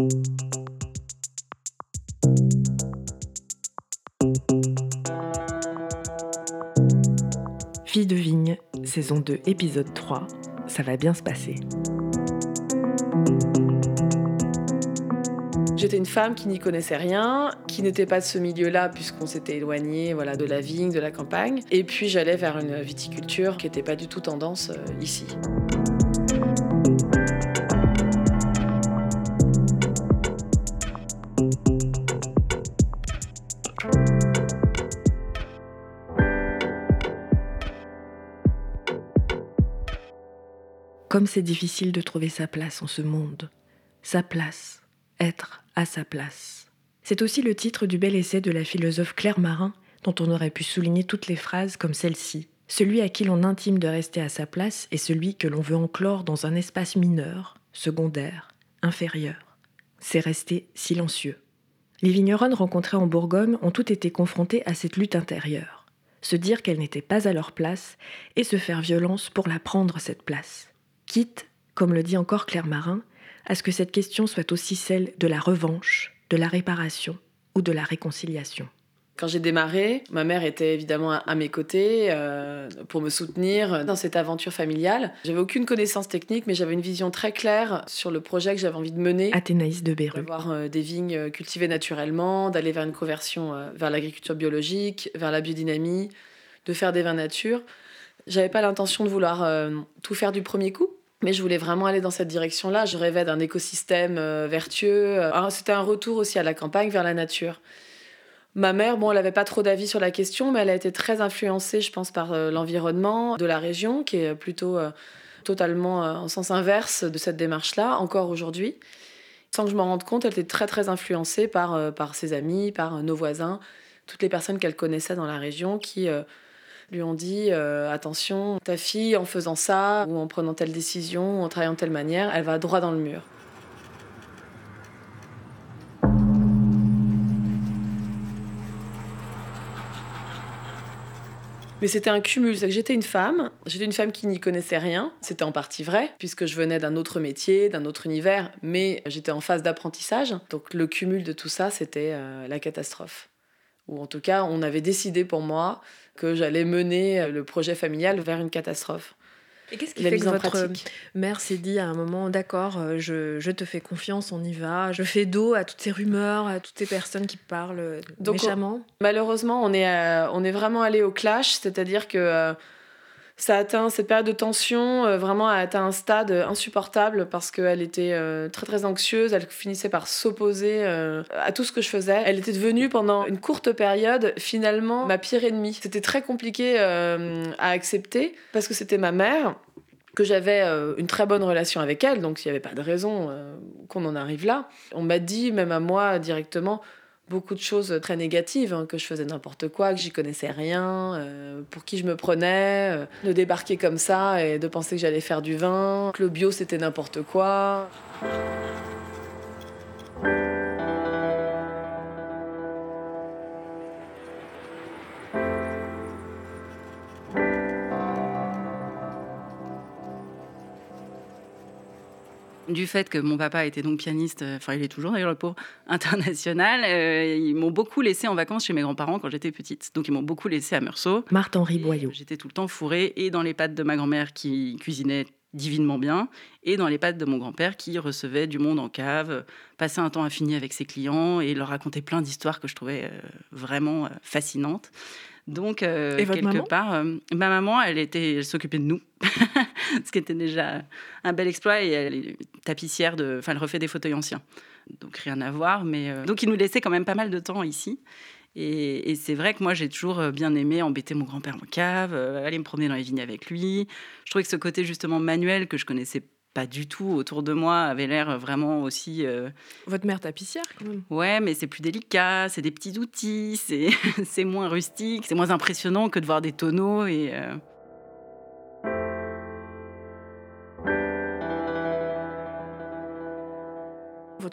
Fille de vigne, saison 2, épisode 3, ça va bien se passer. J'étais une femme qui n'y connaissait rien, qui n'était pas de ce milieu-là puisqu'on s'était éloigné voilà, de la vigne, de la campagne. Et puis j'allais vers une viticulture qui n'était pas du tout tendance euh, ici. Comme c'est difficile de trouver sa place en ce monde. Sa place, être à sa place. C'est aussi le titre du bel essai de la philosophe Claire Marin, dont on aurait pu souligner toutes les phrases comme celle-ci. Celui à qui l'on intime de rester à sa place est celui que l'on veut enclore dans un espace mineur, secondaire, inférieur. C'est rester silencieux. Les vigneronnes rencontrées en Bourgogne ont toutes été confrontées à cette lutte intérieure. Se dire qu'elles n'étaient pas à leur place et se faire violence pour la prendre cette place quitte, comme le dit encore Claire Marin, à ce que cette question soit aussi celle de la revanche, de la réparation ou de la réconciliation. Quand j'ai démarré, ma mère était évidemment à mes côtés euh, pour me soutenir dans cette aventure familiale. J'avais aucune connaissance technique, mais j'avais une vision très claire sur le projet que j'avais envie de mener. Athénaïs de Béru. D'avoir euh, des vignes cultivées naturellement, d'aller vers une conversion euh, vers l'agriculture biologique, vers la biodynamie, de faire des vins nature. J'avais pas l'intention de vouloir tout faire du premier coup. Mais je voulais vraiment aller dans cette direction-là. Je rêvais d'un écosystème euh, vertueux. Euh, c'était un retour aussi à la campagne, vers la nature. Ma mère, bon, elle n'avait pas trop d'avis sur la question, mais elle a été très influencée, je pense, par euh, l'environnement de la région, qui est plutôt totalement en sens inverse de cette démarche-là, encore aujourd'hui. Sans que je m'en rende compte, elle était très, très influencée par, par ses amis, par nos voisins, toutes les personnes qu'elle connaissait dans la région qui lui ont dit euh, attention, ta fille en faisant ça, ou en prenant telle décision, ou en travaillant de telle manière, elle va droit dans le mur. Mais c'était un cumul, c'est que j'étais une femme, j'étais une femme qui n'y connaissait rien, c'était en partie vrai, puisque je venais d'un autre métier, d'un autre univers, mais j'étais en phase d'apprentissage. Donc le cumul de tout ça, c'était euh, la catastrophe. Ou en tout cas, on avait décidé pour moi que j'allais mener le projet familial vers une catastrophe. Et qu'est-ce qui fait que votre mère s'est dit à un moment, d'accord, euh, je, te fais confiance, on y va, je fais dos à toutes ces rumeurs, à toutes ces personnes qui parlent Donc, méchamment? Malheureusement, on est, euh, on est vraiment allé au clash, c'est-à-dire que euh, ça atteint cette période de tension, euh, vraiment a atteint un stade insupportable parce qu'elle était euh, très très anxieuse, elle finissait par s'opposer euh, à tout ce que je faisais. Elle était devenue pendant une courte période finalement ma pire ennemie. C'était très compliqué à accepter parce que c'était ma mère que j'avais une très bonne relation avec elle, donc il n'y avait pas de raison qu'on en arrive là. On m'a dit, même à moi directement, beaucoup de choses très négatives, hein, que je faisais n'importe quoi, que j'y connaissais rien, euh, pour qui je me prenais, euh, de débarquer comme ça et de penser que j'allais faire du vin, que le bio c'était n'importe quoi. Du fait que mon papa était donc pianiste, euh, enfin il est toujours d'ailleurs le pauvre, international, euh, ils m'ont beaucoup laissé en vacances chez mes grands-parents quand j'étais petite. Donc ils m'ont beaucoup laissé à Meursault. Marthe-Henri Boyau. J'étais tout le temps fourrée et dans les pattes de ma grand-mère qui cuisinait divinement bien, et dans les pattes de mon grand-père qui recevait du monde en cave, passait un temps infini avec ses clients et leur racontait plein d'histoires que je trouvais euh, vraiment fascinantes. Donc, euh, Et votre quelque part, euh, ma maman, elle, était, elle s'occupait de nous, ce qui était déjà un bel exploit. Et elle est tapissière, de, enfin, elle refait des fauteuils anciens. Donc, rien à voir. Mais, euh, donc, il nous laissait quand même pas mal de temps ici. Et, et c'est vrai que moi, j'ai toujours bien aimé embêter mon grand-père en cave, aller me promener dans les vignes avec lui. Je trouvais que ce côté justement manuel que je connaissais pas du tout autour de moi avait l'air vraiment aussi. Euh, Votre mère tapissière, quand même. Ouais, mais c'est plus délicat, c'est des petits outils, c'est moins rustique, c'est moins impressionnant que de voir des tonneaux et. Euh,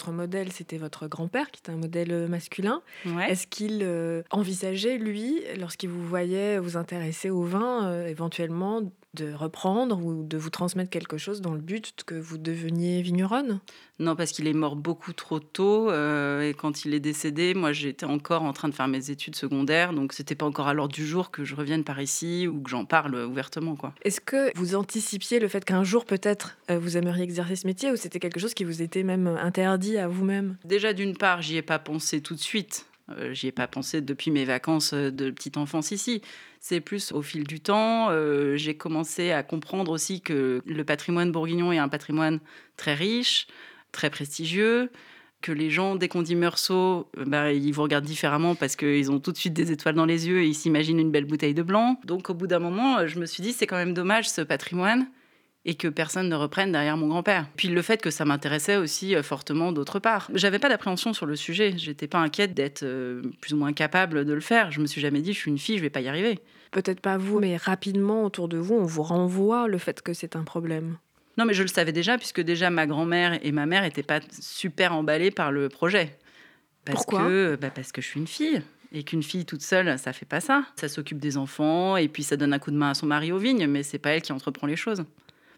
Votre modèle, c'était votre grand-père, qui était un modèle euh, masculin. Est-ce qu'il envisageait, lui, lorsqu'il vous voyait vous intéresser au vin, éventuellement de reprendre ou de vous transmettre quelque chose dans le but que vous deveniez vigneronne? Non, parce qu'il est mort beaucoup trop tôt. euh, et quand il est décédé, moi, j'étais encore en train de faire mes études secondaires. Donc, c'était pas encore à l'ordre du jour que je revienne par ici ou que j'en parle ouvertement, quoi. Est-ce que vous anticipiez le fait qu'un jour, peut-être, euh, vous aimeriez exercer ce métier ou c'était quelque chose qui vous était même interdit vous-même Déjà, d'une part, j'y ai pas pensé tout de suite. Euh, j'y ai pas pensé depuis mes vacances euh, de petite enfance ici. C'est plus au fil du temps. euh, j'ai commencé à comprendre aussi que le patrimoine bourguignon est un patrimoine très riche, très prestigieux. Que les gens, dès qu'on dit Meursault, bah, ils vous regardent différemment parce qu'ils ont tout de suite des étoiles dans les yeux et ils s'imaginent une belle bouteille de blanc. Donc, au bout d'un moment, je me suis dit, c'est quand même dommage ce patrimoine et que personne ne reprenne derrière mon grand-père. Puis le fait que ça m'intéressait aussi euh, fortement d'autre part. J'avais pas d'appréhension sur le sujet, j'étais pas inquiète d'être euh, plus ou moins capable de le faire. Je me suis jamais dit je suis une fille, je vais pas y arriver. Peut-être pas vous, mais rapidement autour de vous, on vous renvoie le fait que c'est un problème. Non mais je le savais déjà puisque déjà ma grand-mère et ma mère étaient pas super emballées par le projet. Parce Pourquoi que bah, parce que je suis une fille. Et qu'une fille toute seule, ça fait pas ça. Ça s'occupe des enfants et puis ça donne un coup de main à son mari aux vignes, mais c'est pas elle qui entreprend les choses.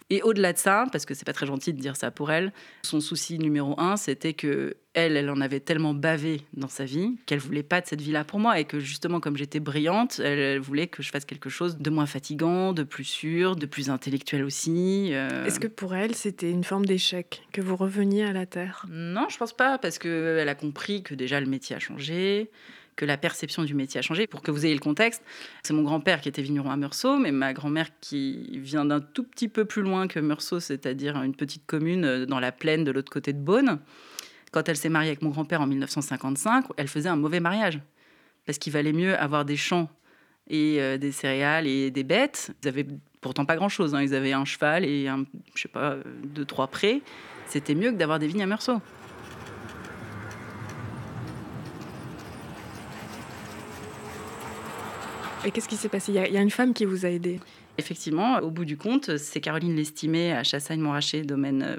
Et au-delà de ça, parce que c'est pas très gentil de dire ça pour elle, son souci numéro un, c'était que elle, elle en avait tellement bavé dans sa vie qu'elle voulait pas de cette vie-là pour moi et que justement, comme j'étais brillante, elle, elle voulait que je fasse quelque chose de moins fatigant, de plus sûr, de plus intellectuel aussi. euh. Est-ce que pour elle, c'était une forme d'échec, que vous reveniez à la Terre? Non, je pense pas, parce qu'elle a compris que déjà le métier a changé, que la perception du métier a changé. Pour que vous ayez le contexte, c'est mon grand-père qui était vigneron à Meursault, mais ma grand-mère qui vient d'un tout petit peu plus loin que Meursault, c'est-à-dire une petite commune euh, dans la plaine de l'autre côté de Beaune. Quand elle s'est mariée avec mon grand-père en 1955, elle faisait un mauvais mariage. Parce qu'il valait mieux avoir des champs et euh, des céréales et des bêtes. Ils avaient pourtant pas grand-chose. hein. Ils avaient un cheval et un, je sais pas, euh, deux, trois prés. C'était mieux que d'avoir des vignes à Meursault. Et qu'est-ce qui s'est passé? Il y, a, une femme qui vous a aidé? Effectivement, au bout du compte, c'est Caroline Lestimée à Chassagne-Montrachet, domaine euh,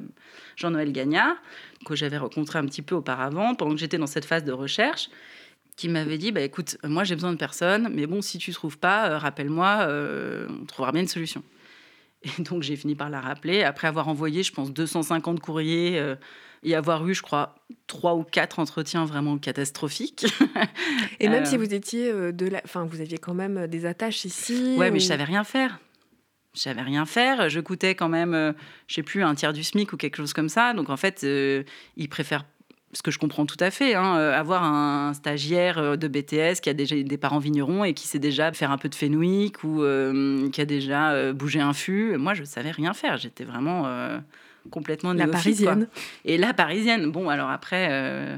Jean-Noël Gagnard, que j'avais rencontré un petit peu auparavant, pendant que j'étais dans cette phase de recherche, qui m'avait dit bah, écoute, moi j'ai besoin de personne, mais bon, si tu ne trouves pas, euh, rappelle-moi, euh, on trouvera bien une solution. Et donc j'ai fini par la rappeler, après avoir envoyé, je pense, 250 courriers euh, et avoir eu, je crois, trois ou quatre entretiens vraiment catastrophiques. Et même Euh. si vous étiez euh, de la... Enfin, vous aviez quand même des attaches ici. Ouais, mais je savais rien faire. Je savais rien faire. Je coûtais quand même, euh, je sais plus, un tiers du SMIC ou quelque chose comme ça. Donc en fait, euh, ils préfèrent, ce que je comprends tout à fait, hein, euh, avoir un stagiaire euh, de BTS qui a déjà des parents vignerons et qui sait déjà faire un peu de fenouic ou euh, qui a déjà bougé un fût. Moi, je savais rien faire. J'étais vraiment euh, complètement La néophyte, quoi. parisienne. Et la parisienne. Bon, alors après, euh,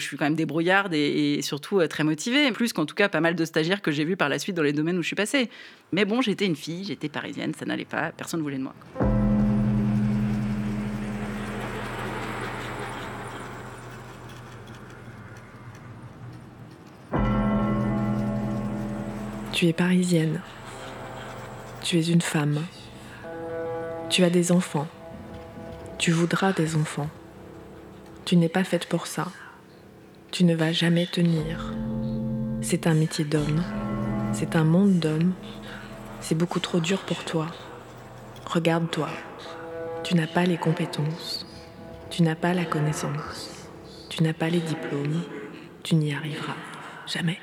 je suis quand même débrouillarde et, et surtout très motivée. Plus qu'en tout cas, pas mal de stagiaires que j'ai vus par la suite dans les domaines où je suis passée. Mais bon, j'étais une fille, j'étais parisienne, ça n'allait pas, personne ne voulait de moi. Tu es parisienne. Tu es une femme. Tu as des enfants. Tu voudras des enfants. Tu n'es pas faite pour ça. Tu ne vas jamais tenir. C'est un métier d'homme. C'est un monde d'hommes. C'est beaucoup trop dur pour toi. Regarde-toi. Tu n'as pas les compétences. Tu n'as pas la connaissance. Tu n'as pas les diplômes. Tu n'y arriveras jamais.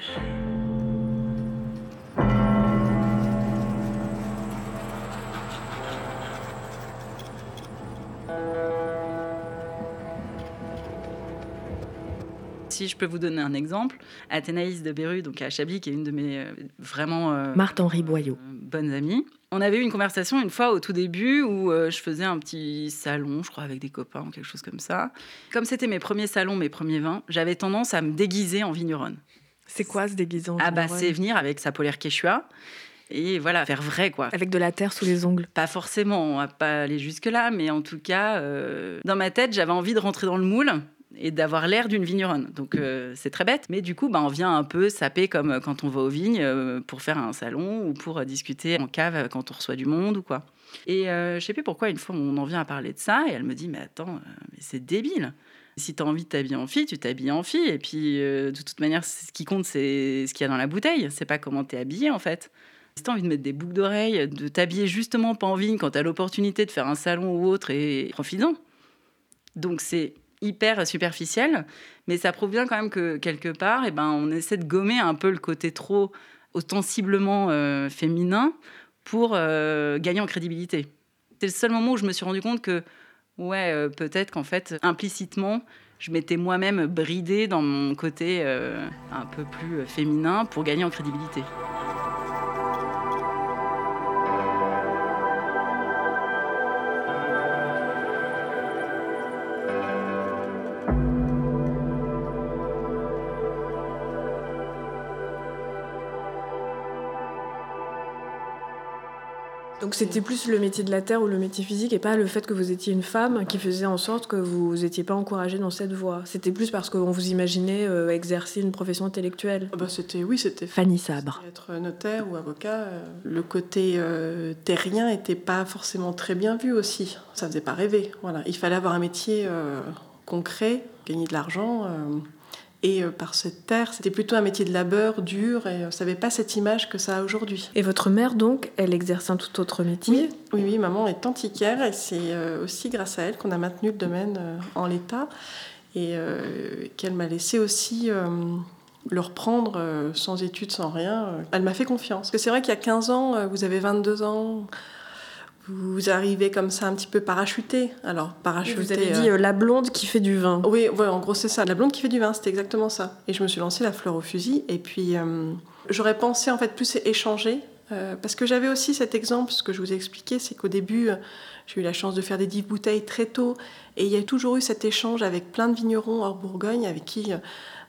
Si je peux vous donner un exemple, Athénaïs de Beru, donc à Chablis, qui est une de mes euh, vraiment euh, Marthe-Henri Boyau. euh, bonnes amies, on avait eu une conversation une fois au tout début où euh, je faisais un petit salon, je crois, avec des copains ou quelque chose comme ça. Comme c'était mes premiers salons, mes premiers vins, j'avais tendance à me déguiser en vigneronne. C'est quoi ce déguisant Ah bah c'est venir avec sa polaire quechua et voilà, faire vrai quoi. Avec de la terre sous les ongles. Pas forcément, on va pas aller jusque-là, mais en tout cas, euh, dans ma tête, j'avais envie de rentrer dans le moule et d'avoir l'air d'une vigneronne. Donc euh, c'est très bête, mais du coup, bah, on vient un peu saper comme euh, quand on va aux vignes euh, pour faire un salon ou pour discuter en cave quand on reçoit du monde ou quoi. Et euh, je sais plus pourquoi, une fois, on en vient à parler de ça et elle me dit, mais attends, c'est débile. Si tu as envie de t'habiller en fille, tu t'habilles en fille. Et puis, de toute manière, ce qui compte, c'est ce qu'il y a dans la bouteille. C'est pas comment tu es habillé, en fait. Si t'as envie de mettre des boucles d'oreilles, de t'habiller justement pas en vigne quand t'as l'opportunité de faire un salon ou autre, et profites-en. Donc c'est hyper superficiel, mais ça prouve bien quand même que quelque part, eh ben, on essaie de gommer un peu le côté trop ostensiblement euh, féminin pour euh, gagner en crédibilité. C'est le seul moment où je me suis rendu compte que, ouais, euh, peut-être qu'en fait, implicitement, je m'étais moi-même bridée dans mon côté un peu plus féminin pour gagner en crédibilité. Donc c'était plus le métier de la terre ou le métier physique et pas le fait que vous étiez une femme qui faisait en sorte que vous n'étiez pas encouragée dans cette voie. C'était plus parce qu'on vous imaginait euh, exercer une profession intellectuelle. Ah bah c'était oui, c'était Fanny Sabre. Être notaire ou avocat, euh, le côté euh, terrien n'était pas forcément très bien vu aussi. Ça faisait pas rêver. Voilà, il fallait avoir un métier concret, gagner de l'argent. Et euh, par cette terre, c'était plutôt un métier de labeur dur et ça n'avait pas cette image que ça a aujourd'hui. Et votre mère, donc, elle exerce un tout autre métier? Oui, oui, maman est antiquaire et c'est euh, aussi grâce à elle qu'on a maintenu le domaine euh, en l'état et qu'elle m'a laissé aussi le reprendre sans études, sans rien. Elle m'a fait confiance. Parce que c'est vrai qu'il y a 15 ans, vous avez 22 ans, vous arrivez comme ça un petit peu parachuté. Alors, parachuté. Vous avez dit euh, la blonde qui fait du vin. Oui, ouais, en gros, c'est ça. La blonde qui fait du vin, c'était exactement ça. Et je me suis lancée la fleur au fusil. Et puis, euh, j'aurais pensé en fait plus échanger. Euh, parce que j'avais aussi cet exemple, ce que je vous ai expliqué, c'est qu'au début, j'ai eu la chance de faire des 10 bouteilles très tôt. Et il y a toujours eu cet échange avec plein de vignerons hors Bourgogne avec qui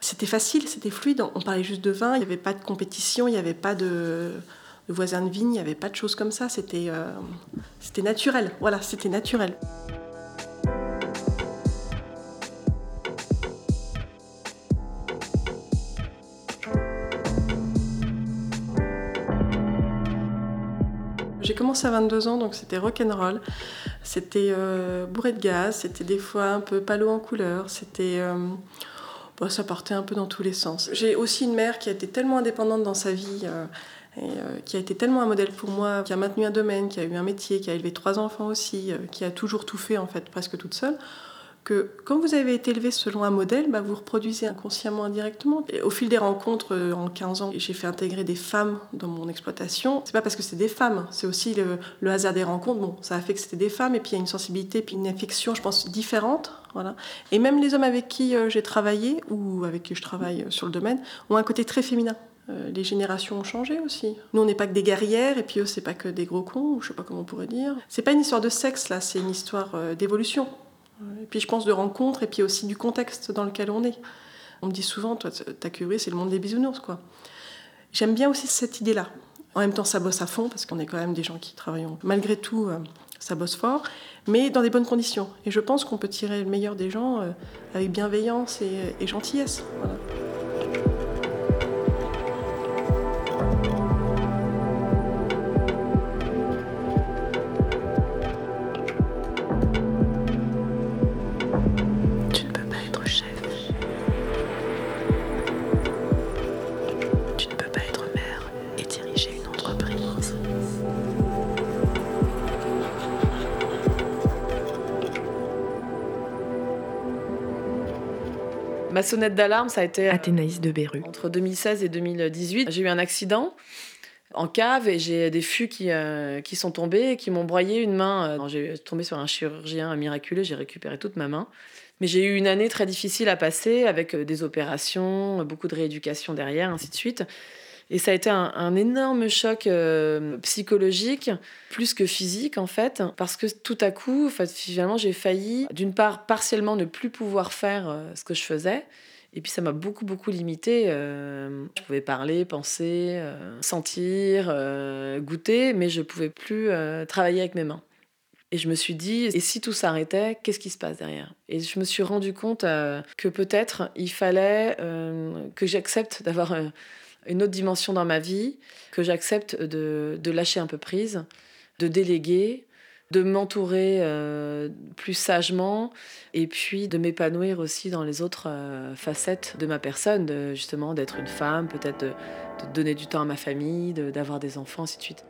c'était facile, c'était fluide. On parlait juste de vin, il n'y avait pas de compétition, il n'y avait pas de le voisin de vigne, il n'y avait pas de choses comme ça, c'était euh, c'était naturel. Voilà, c'était naturel. J'ai commencé à 22 ans, donc c'était rock'n'roll. C'était euh, bourré de gaz, c'était des fois un peu palo en couleur, c'était... Euh, ça partait un peu dans tous les sens. J'ai aussi une mère qui a été tellement indépendante dans sa vie euh, qui a été tellement un modèle pour moi, qui a maintenu un domaine, qui a eu un métier, qui a élevé trois enfants aussi, euh, qui a toujours tout fait en fait presque toute seule, que quand vous avez été élevé selon un modèle, bah, vous reproduisez inconsciemment indirectement. Au fil des rencontres, euh, en 15 ans, j'ai fait intégrer des femmes dans mon exploitation. C'est pas parce que c'est des femmes, c'est aussi le, hasard des rencontres. Bon, ça a fait que c'était des femmes, et puis il y a une sensibilité, puis une affection, je pense, différente. Voilà. Et même les hommes avec qui j'ai travaillé, ou avec qui je travaille sur le domaine, ont un côté très féminin. Euh, les générations ont changé aussi. Nous, on n'est pas que des guerrières, et puis eux, c'est pas que des gros cons, je sais pas comment on pourrait dire. C'est pas une histoire de sexe, là, c'est une histoire euh, d'évolution. Et puis, je pense de rencontre, et puis aussi du contexte dans lequel on est. On me dit souvent, toi, ta curée, c'est le monde des bisounours, quoi. J'aime bien aussi cette idée-là. En même temps, ça bosse à fond, parce qu'on est quand même des gens qui travaillent. Malgré tout, euh, ça bosse fort, mais dans des bonnes conditions. Et je pense qu'on peut tirer le meilleur des gens avec bienveillance et, gentillesse. Sonnette d'alarme, ça a été. Euh, Athénaïs de Beru. Entre 2016 et 2018, j'ai eu un accident en cave et j'ai des fûts qui, euh, qui sont tombés et qui m'ont broyé une main. Euh, j'ai tombé sur un chirurgien miraculeux, j'ai récupéré toute ma main. Mais j'ai eu une année très difficile à passer avec des opérations, beaucoup de rééducation derrière, ainsi de suite. Et ça a été un, énorme choc euh, psychologique, plus que physique en fait, parce que tout à coup, finalement, j'ai failli, d'une part, partiellement ne plus pouvoir faire euh, ce que je faisais. Et puis ça m'a beaucoup, beaucoup limité. Euh, je pouvais parler, penser, sentir, goûter, mais je pouvais plus travailler avec mes mains. Et je me suis dit, et si tout s'arrêtait, qu'est-ce qui se passe derrière? Et je me suis rendu compte que peut-être il fallait que j'accepte d'avoir une autre dimension dans ma vie, que j'accepte de, lâcher un peu prise, de déléguer, de m'entourer euh, plus sagement et puis de m'épanouir aussi dans les autres euh, facettes de ma personne, de, justement d'être une femme, peut-être de, de, donner du temps à ma famille, d'avoir des enfants, ainsi de suite.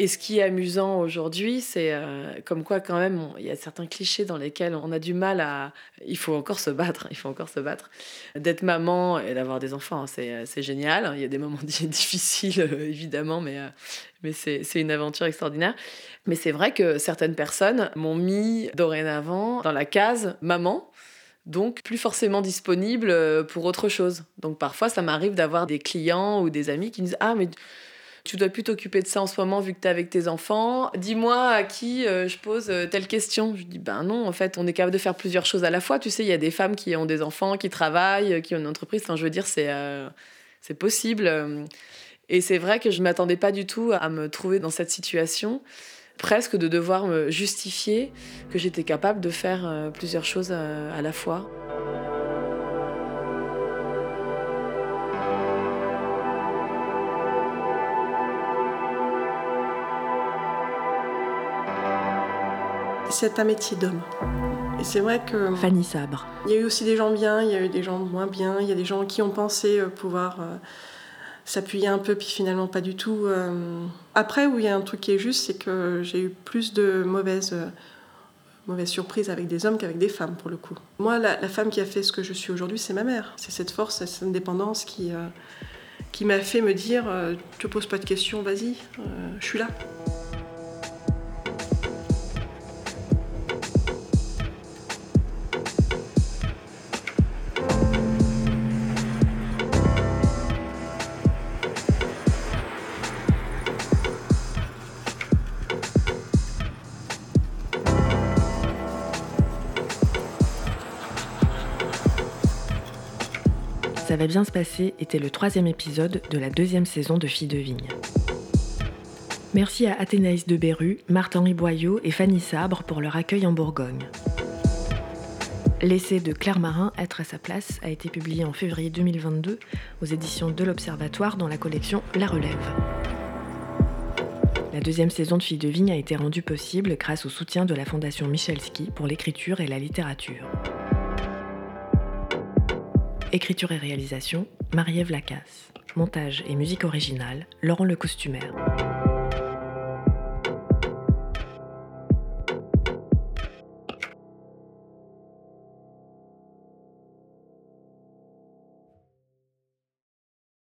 Et ce qui est amusant aujourd'hui, c'est euh, comme quoi quand même, il y a certains clichés dans lesquels on a du mal à... Il faut encore se battre, il faut encore se battre. D'être maman et d'avoir des enfants, c'est génial. Il y a des moments difficiles, euh, évidemment, mais, euh, mais c'est une aventure extraordinaire. Mais c'est vrai que certaines personnes m'ont mis dorénavant dans la case maman, donc plus forcément disponible pour autre chose. Donc parfois, ça m'arrive d'avoir des clients ou des amis qui me disent Ah, mais tu dois plus t'occuper de ça en ce moment vu que tu es avec tes enfants. Dis-moi à qui euh, je pose euh, telle question. Je dis ben non, en fait, on est capable de faire plusieurs choses à la fois. Tu sais, il y a des femmes qui ont des enfants, qui travaillent, euh, qui ont une entreprise. Enfin, je veux dire, c'est c'est possible. Et c'est vrai que je m'attendais pas du tout à me trouver dans cette situation, presque de devoir me justifier que j'étais capable de faire plusieurs choses à la fois. C'est un métier d'homme. Et c'est vrai que. Fanny Sabre. Il y a eu aussi des gens bien, il y a eu des gens moins bien, il y a des gens qui ont pensé euh, pouvoir euh, s'appuyer un peu, puis finalement pas du tout. Euh. Après, où il y a un truc qui est juste, c'est que j'ai eu plus de mauvaises, mauvaises surprises avec des hommes qu'avec des femmes, pour le coup. Moi, la, femme qui a fait ce que je suis aujourd'hui, c'est ma mère. C'est cette force, cette indépendance qui, qui m'a fait me dire ne te pose pas de questions, vas-y, je suis là. Bien se passer était le troisième épisode de la deuxième saison de Filles de Vigne. Merci à Athénaïs de Berru, Martin-Henri Boyau et Fanny Sabre pour leur accueil en Bourgogne. L'essai de Claire Marin, Être à sa place, a été publié en février 2022 aux éditions de l'Observatoire dans la collection La Relève. La deuxième saison de Filles de Vigne a été rendue possible grâce au soutien de la Fondation Michelski pour l'écriture et la littérature. Écriture et réalisation, Marie-Ève Lacasse. Montage et musique originale, Laurent le Costumaire.